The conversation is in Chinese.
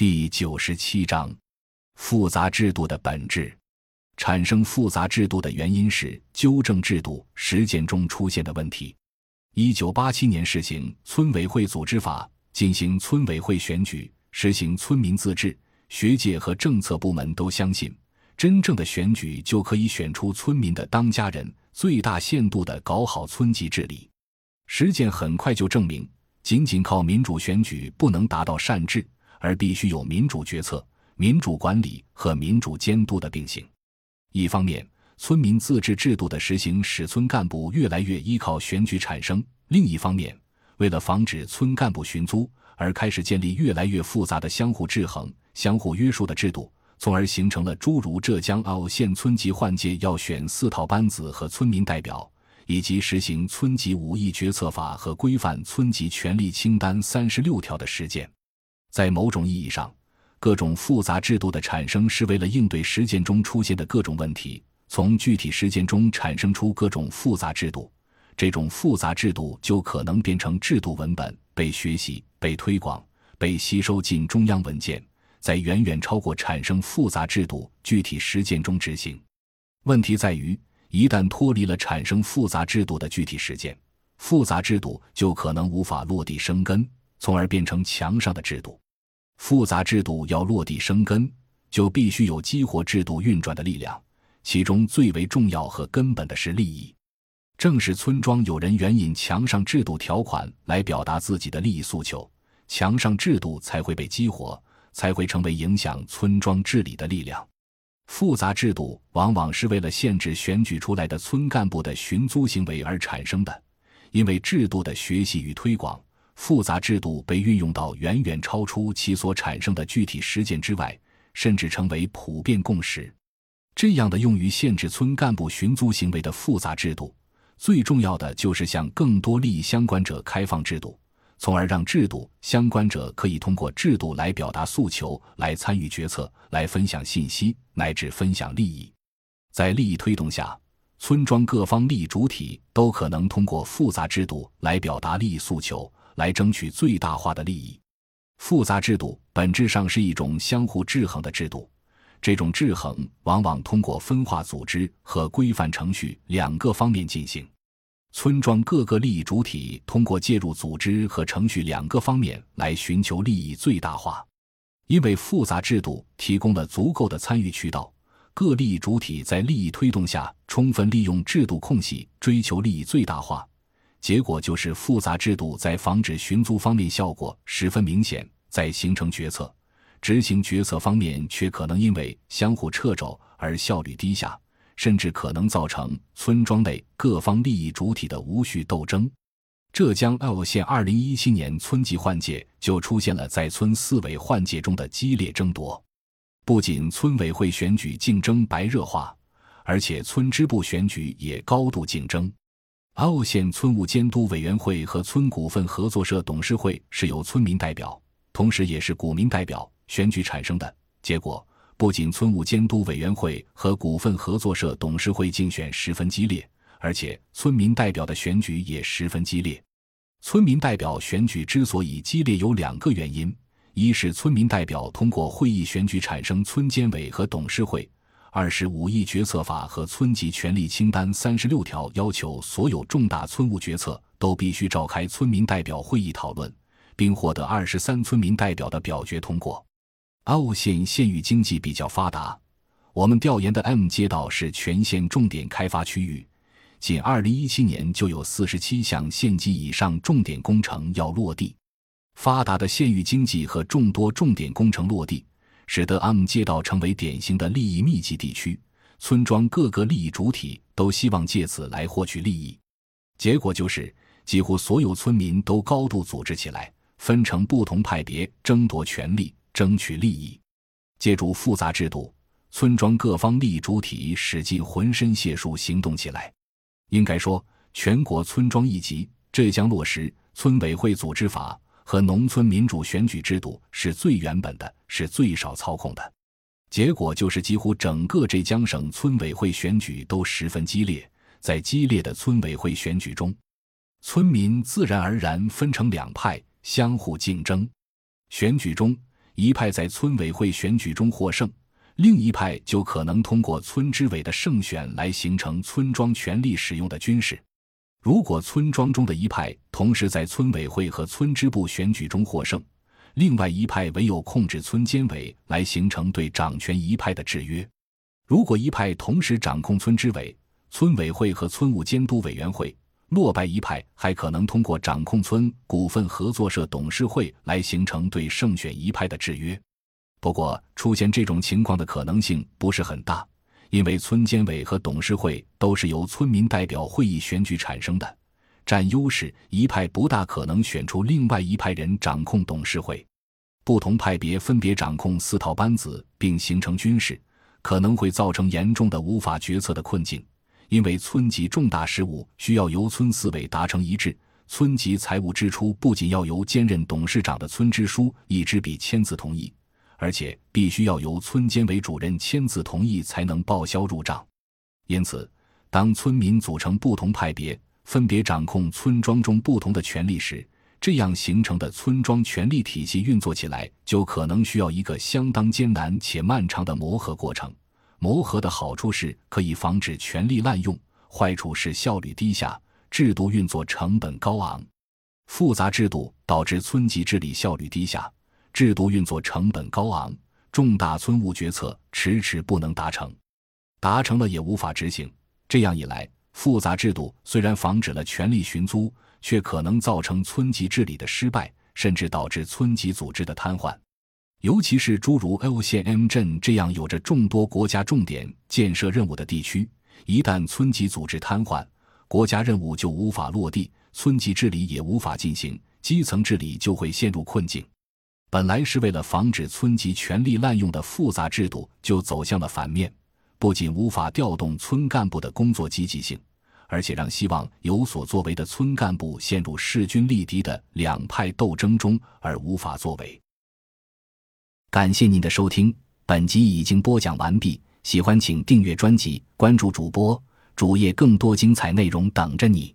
第九十七章：复杂制度的本质。产生复杂制度的原因是纠正制度实践中出现的问题。一九八七年实行村委会组织法，进行村委会选举，实行村民自治。学界和政策部门都相信，真正的选举就可以选出村民的当家人，最大限度地搞好村级治理。实践很快就证明，仅仅靠民主选举不能达到善治，而必须有民主决策、民主管理和民主监督的并行。一方面，村民自治制度的实行使村干部越来越依靠选举产生；另一方面，为了防止村干部寻租，而开始建立越来越复杂的相互制衡、相互约束的制度，从而形成了诸如浙江澳县村级换届要选四套班子和村民代表，以及实行村级五议决策法和规范村级权力清单三十六条的实践。在某种意义上，各种复杂制度的产生是为了应对实践中出现的各种问题，从具体实践中产生出各种复杂制度，这种复杂制度就可能变成制度文本，被学习、被推广、被吸收进中央文件，在远远超过产生复杂制度具体实践中执行。问题在于，一旦脱离了产生复杂制度的具体实践，复杂制度就可能无法落地生根，从而变成墙上的制度。复杂制度要落地生根，就必须有激活制度运转的力量，其中最为重要和根本的是利益。正是村庄有人援引墙上制度条款来表达自己的利益诉求，墙上制度才会被激活，才会成为影响村庄治理的力量。复杂制度往往是为了限制选举出来的村干部的寻租行为而产生的，因为制度的学习与推广。复杂制度被运用到远远超出其所产生的具体实践之外，甚至成为普遍共识。这样的用于限制村干部寻租行为的复杂制度，最重要的就是向更多利益相关者开放制度，从而让制度相关者可以通过制度来表达诉求、来参与决策、来分享信息乃至分享利益。在利益推动下，村庄各方利益主体都可能通过复杂制度来表达利益诉求。来争取最大化的利益。复杂制度本质上是一种相互制衡的制度，这种制衡往往通过分化组织和规范程序两个方面进行。村庄各个利益主体通过介入组织和程序两个方面来寻求利益最大化。因为复杂制度提供了足够的参与渠道，各利益主体在利益推动下充分利用制度空隙，追求利益最大化。结果就是复杂制度在防止寻租方面效果十分明显，在形成决策、执行决策方面却可能因为相互掣肘而效率低下，甚至可能造成村庄内各方利益主体的无序斗争。浙江 L 县二零一七年村级换届就出现了在村四委换届中的激烈争夺，不仅村委会选举竞争白热化，而且村支部选举也高度竞争。澳县村务监督委员会和村股份合作社董事会是由村民代表，同时也是股民代表选举产生的。结果不仅村务监督委员会和股份合作社董事会竞选十分激烈，而且村民代表的选举也十分激烈。村民代表选举之所以激烈，有两个原因：一是村民代表通过会议选举产生村监委和董事会。二十五亿决策法和村级权力清单三十六条要求，所有重大村务决策都必须召开村民代表会议讨论，并获得二十三村民代表的表决通过。澳县县域经济比较发达，我们调研的 M 街道是全县重点开发区域，仅二零一七年就有四十七项县级以上重点工程要落地。发达的县域经济和众多重点工程落地。使得 M 街道成为典型的利益密集地区，村庄各个利益主体都希望借此来获取利益，结果就是几乎所有村民都高度组织起来，分成不同派别争夺权力、争取利益。借助复杂制度，村庄各方利益主体使尽浑身解数行动起来。应该说，全国村庄一级，浙江落实村委会组织法。和农村民主选举制度是最原本的，是最少操控的，结果就是几乎整个浙江省村委会选举都十分激烈。在激烈的村委会选举中，村民自然而然分成两派，相互竞争。选举中，一派在村委会选举中获胜，另一派就可能通过村支委的胜选来形成村庄权力使用的军事。如果村庄中的一派同时在村委会和村支部选举中获胜，另外一派唯有控制村监委来形成对掌权一派的制约。如果一派同时掌控村支委、村委会和村务监督委员会，落败一派还可能通过掌控村股份合作社董事会来形成对胜选一派的制约。不过，出现这种情况的可能性不是很大，因为村监委和董事会都是由村民代表会议选举产生的。占优势一派不大可能选出另外一派人掌控董事会，不同派别分别掌控四套班子并形成军事，可能会造成严重的无法决策的困境。因为村级重大事务需要由村四委达成一致，村级财务支出不仅要由兼任董事长的村支书一支笔签字同意，而且必须要由村监委主任签字同意才能报销入账。因此，当村民组成不同派别。分别掌控村庄中不同的权力时，这样形成的村庄权力体系运作起来就可能需要一个相当艰难且漫长的磨合过程。磨合的好处是可以防止权力滥用，坏处是效率低下，制度运作成本高昂。复杂制度导致村级治理效率低下，制度运作成本高昂，重大村务决策迟迟不能达成，达成了也无法执行。这样一来。复杂制度虽然防止了权力寻租，却可能造成村级治理的失败，甚至导致村级组织的瘫痪。尤其是诸如 L 县 M 镇这样有着众多国家重点建设任务的地区，一旦村级组织瘫痪，国家任务就无法落地，村级治理也无法进行，基层治理就会陷入困境。本来是为了防止村级权力滥用的复杂制度，就走向了反面。不仅无法调动村干部的工作积极性，而且让希望有所作为的村干部陷入势均力敌的两派斗争中而无法作为。感谢您的收听，本集已经播讲完毕。喜欢请订阅专辑，关注主播主页，更多精彩内容等着你。